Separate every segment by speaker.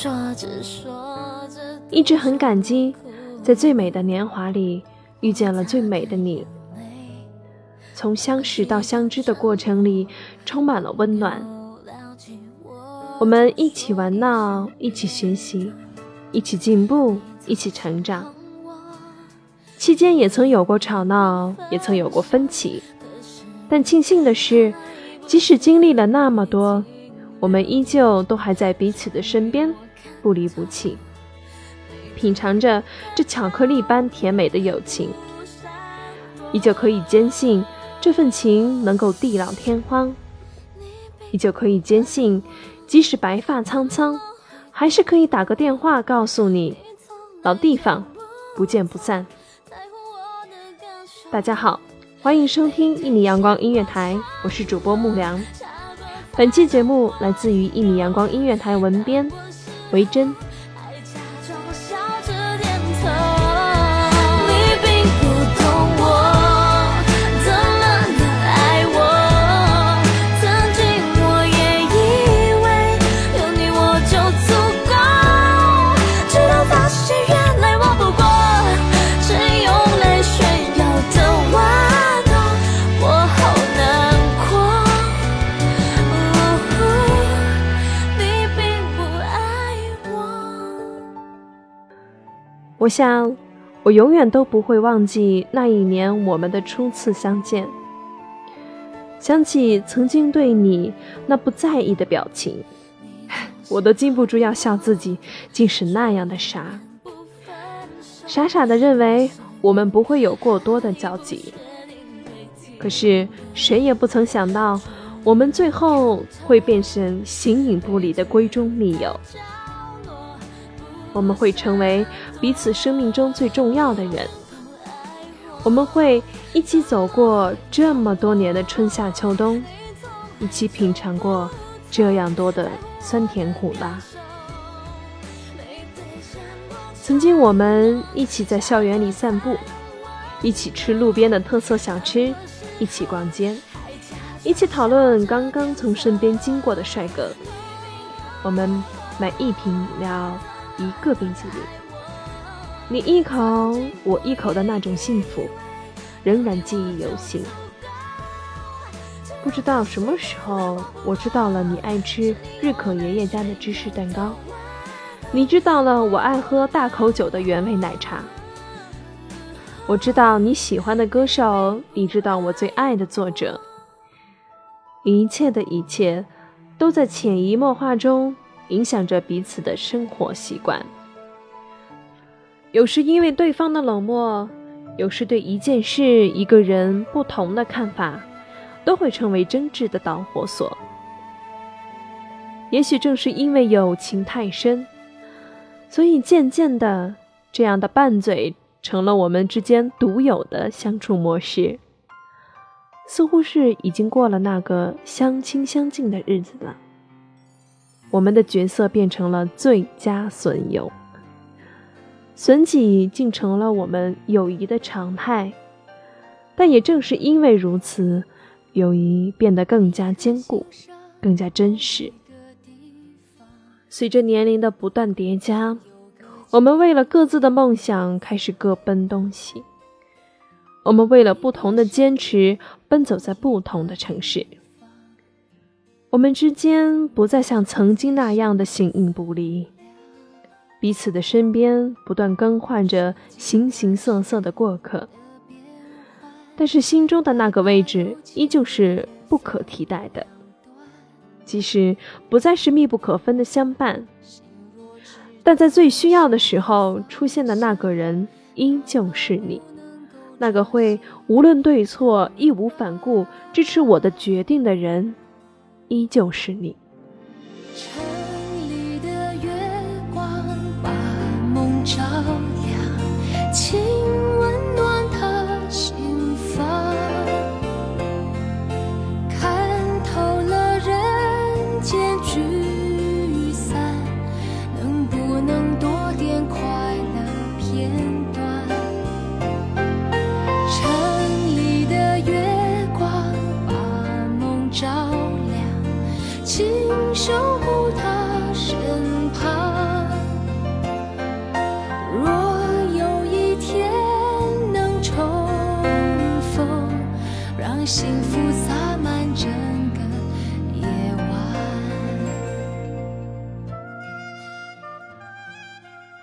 Speaker 1: 说着说着
Speaker 2: 一直很感激，在最美的年华里遇见了最美的你。从相识到相知的过程里，充满了温暖。我们一起玩闹，一起学习，一起进步，一起成长。期间也曾有过吵闹，也曾有过分歧，但庆幸的是，即使经历了那么多，我们依旧都还在彼此的身边，不离不弃，品尝着这巧克力般甜美的友情，依旧可以坚信这份情能够地老天荒，依旧可以坚信，即使白发苍苍，还是可以打个电话告诉你，老地方，不见不散。大家好，欢迎收听一米阳光音乐台，我是主播木良。本期节目来自于一米阳光音乐台文编维珍。
Speaker 1: 我
Speaker 2: 想，我永远都不会忘记那一年我们的初次相见。想起曾经对你那不在意的表情，我都禁不住要笑自己竟是那样的傻，傻傻的认为我们不会有过多的交集。可是谁也不曾想到，我们最后会变成形影不离的闺中密友。我们会成为彼此生命中最重要的人。我们会一起走过这么多年的春夏秋冬，一起品尝过这样多的酸甜苦辣。曾经我们一起在校园里散步，一起吃路边的特色小吃，一起逛街，一起讨论刚刚从身边经过的帅哥。我们买一瓶饮料，一个冰淇淋。你一口我一口的那种幸福，仍然记忆犹新。不知道什么时候，我知道了你爱吃日可爷爷家的芝士蛋糕，你知道了我爱喝大口酒的原味奶茶。我知道你喜欢的歌手，你知道我最爱的作者。一切的一切，都在潜移默化中影响着彼此的生活习惯。有时因为对方的冷漠，有时对一件事、一个人不同的看法，都会成为争执的导火索。也许正是因为友情太深，所以渐渐的，这样的拌嘴成了我们之间独有的相处模式。似乎是已经过了那个相亲相近的日子了。我们的角色变成了最佳损友，损己竟成了我们友谊的常态。但也正是因为如此，友谊变得更加坚固，更加真实。随着年龄的不断叠加，我们为了各自的梦想开始各奔东西。我们为了不同的坚持，奔走在不同的城市。我们之间不再像曾经那样的形影不离，彼此的身边不断更换着形形色色的过客，但是心中的那个位置依旧是不可替代的。即使不再是密不可分的相伴，但在最需要的时候出现的那个人依旧是你。那个会无论对错义无反顾支持我的决定的人，依旧是你。
Speaker 1: 城里的月光把梦照亮，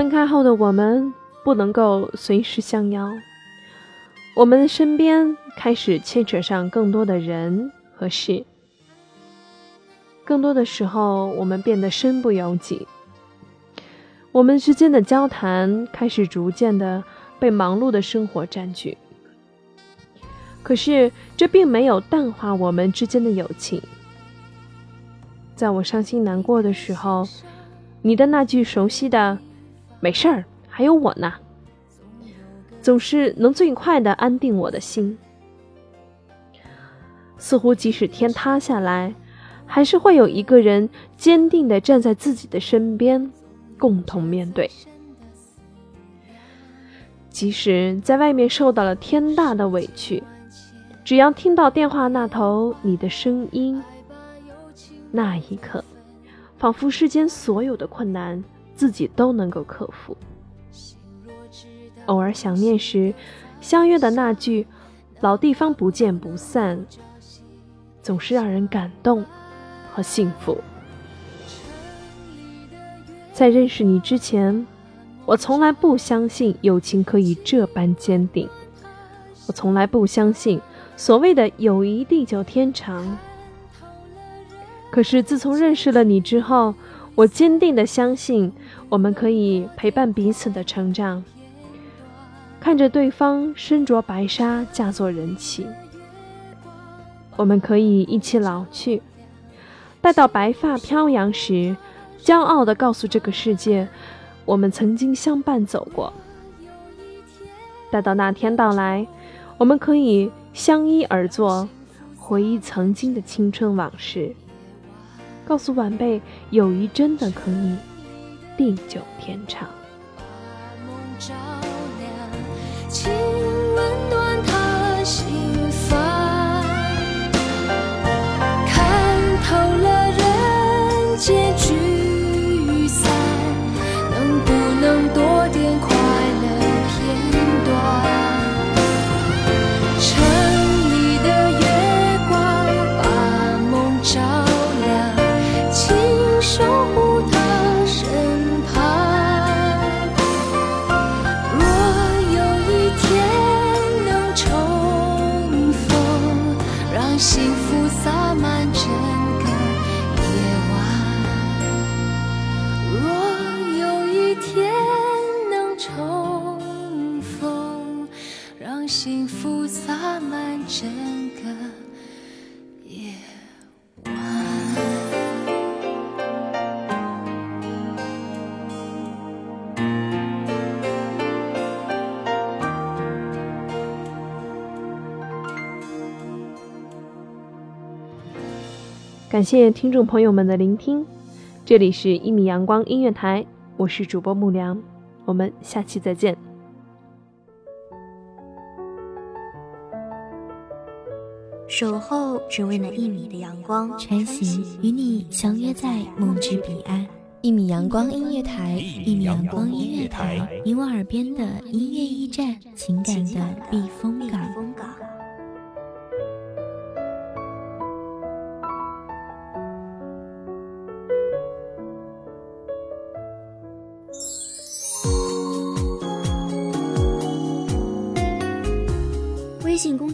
Speaker 2: 分开后的我们不能够随时相邀，我们的身边开始牵扯上更多的人和事，更多的时候我们变得身不由己，我们之间的交谈开始逐渐的被忙碌的生活占据。可是这并没有淡化我们之间的友情。在我伤心难过的时候，你的那句熟悉的“没事儿，还有我呢”，总是能最快的安定我的心。似乎即使天塌下来，还是会有一个人坚定的站在自己的身边，共同面对。即使在外面受到了天大的委屈，只要听到电话那头你的声音，那一刻，仿佛世间所有的困难自己都能够克服。偶尔想念时，相约的那句“老地方不见不散”，总是让人感动和幸福。在认识你之前，我从来不相信友情可以这般坚定，我从来不相信所谓的友谊地久天长。可是自从认识了你之后，我坚定的相信，我们可以陪伴彼此的成长，看着对方身着白纱嫁作人妻，我们可以一起老去，待到白发飘扬时，骄傲的告诉这个世界，我们曾经相伴走过。待到那天到来，我们可以相依而坐，回忆曾经的青春往事。告诉晚辈，友谊真的可以地久天长。感谢听众朋友们的聆听，这里是一米阳光音乐台，我是主播木良，我们下期再见。
Speaker 3: 守候只为那一米的阳光，
Speaker 4: 穿行与你相约在梦之彼岸。一米阳光音乐台，一米阳光音乐台，你我耳边的音乐驿站，情感的避风港。